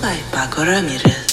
Spotify Paco Ramírez.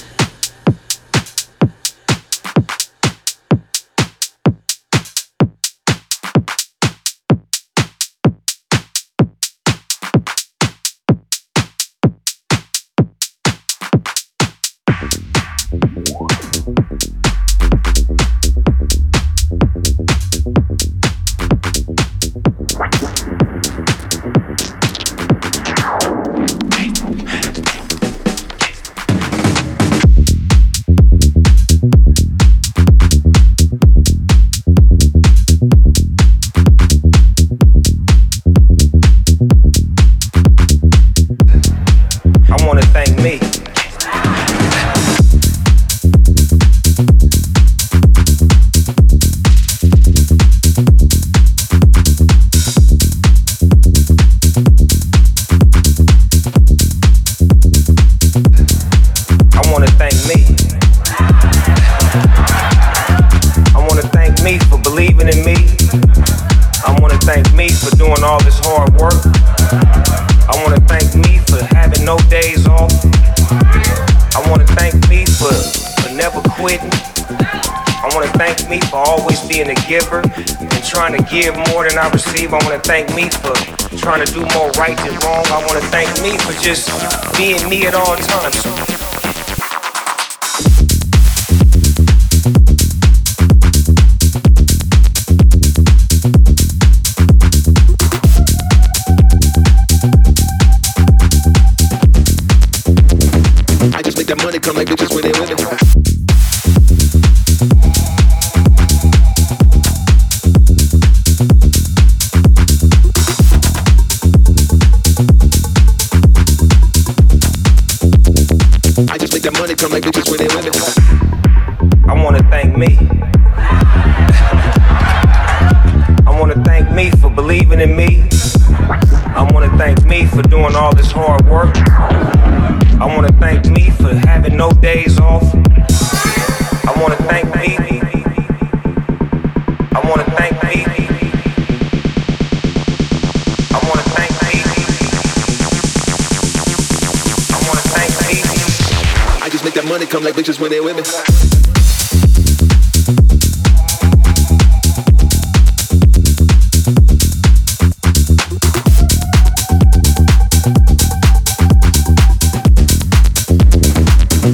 Me for trying to do more right than wrong. I wanna thank me for just being me at all times. I just make that money come like bitches when they women. That money come like bitches when they women. I wanna thank me. I wanna thank me for believing in me. I wanna thank me for doing all this hard work. I wanna thank me for having no days off. I wanna thank me. Money come like bitches when they women.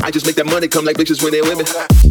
I just make that money come like bitches when they women.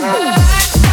Bye.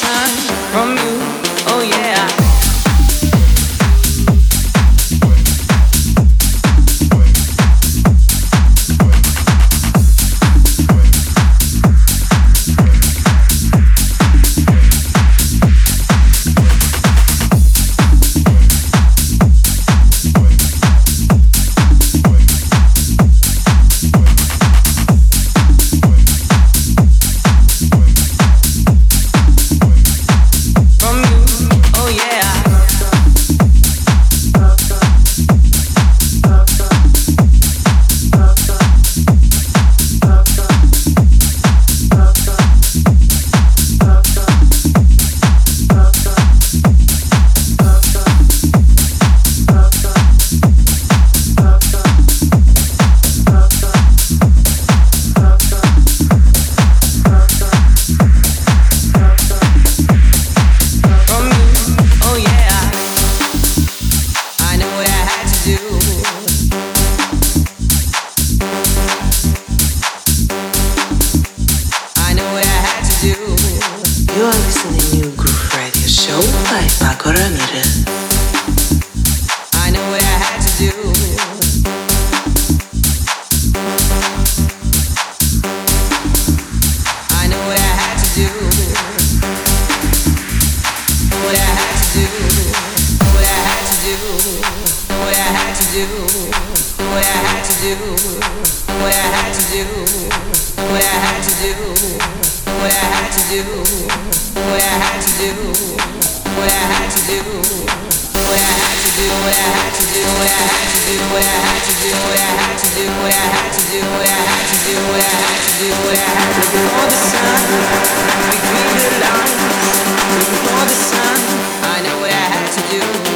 Looking for the sun from you. Oh yeah. what I had to do, what I had to do, what I had to do, what I had to do. Before the sun, between the lines, before the sun, I know what I had to do.